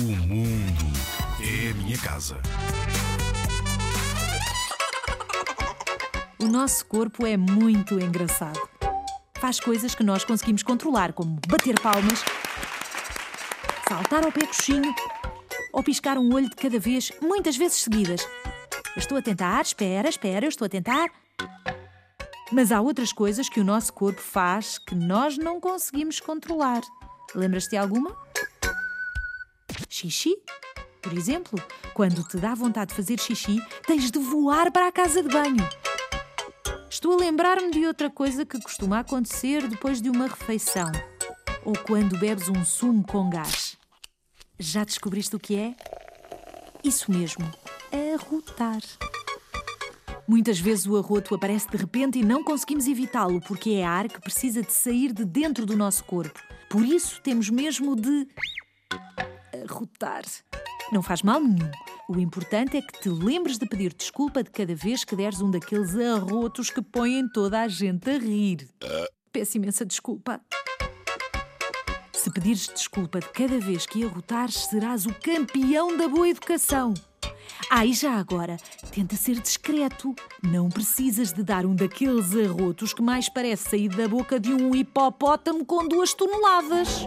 O mundo é a minha casa. O nosso corpo é muito engraçado. Faz coisas que nós conseguimos controlar, como bater palmas, saltar ao pé coxinho ou piscar um olho de cada vez, muitas vezes seguidas. Eu estou a tentar, espera, espera, eu estou a tentar. Mas há outras coisas que o nosso corpo faz que nós não conseguimos controlar. Lembras-te de alguma? Xixi? Por exemplo, quando te dá vontade de fazer xixi, tens de voar para a casa de banho. Estou a lembrar-me de outra coisa que costuma acontecer depois de uma refeição ou quando bebes um sumo com gás. Já descobriste o que é? Isso mesmo, arrotar. Muitas vezes o arroto aparece de repente e não conseguimos evitá-lo porque é ar que precisa de sair de dentro do nosso corpo. Por isso temos mesmo de arrotar. Não faz mal nenhum. O importante é que te lembres de pedir desculpa de cada vez que deres um daqueles arrotos que põem toda a gente a rir. Peço imensa desculpa. Se pedires desculpa de cada vez que arrotares, serás o campeão da boa educação. Ah, e já agora, tenta ser discreto. Não precisas de dar um daqueles arrotos que mais parece sair da boca de um hipopótamo com duas toneladas.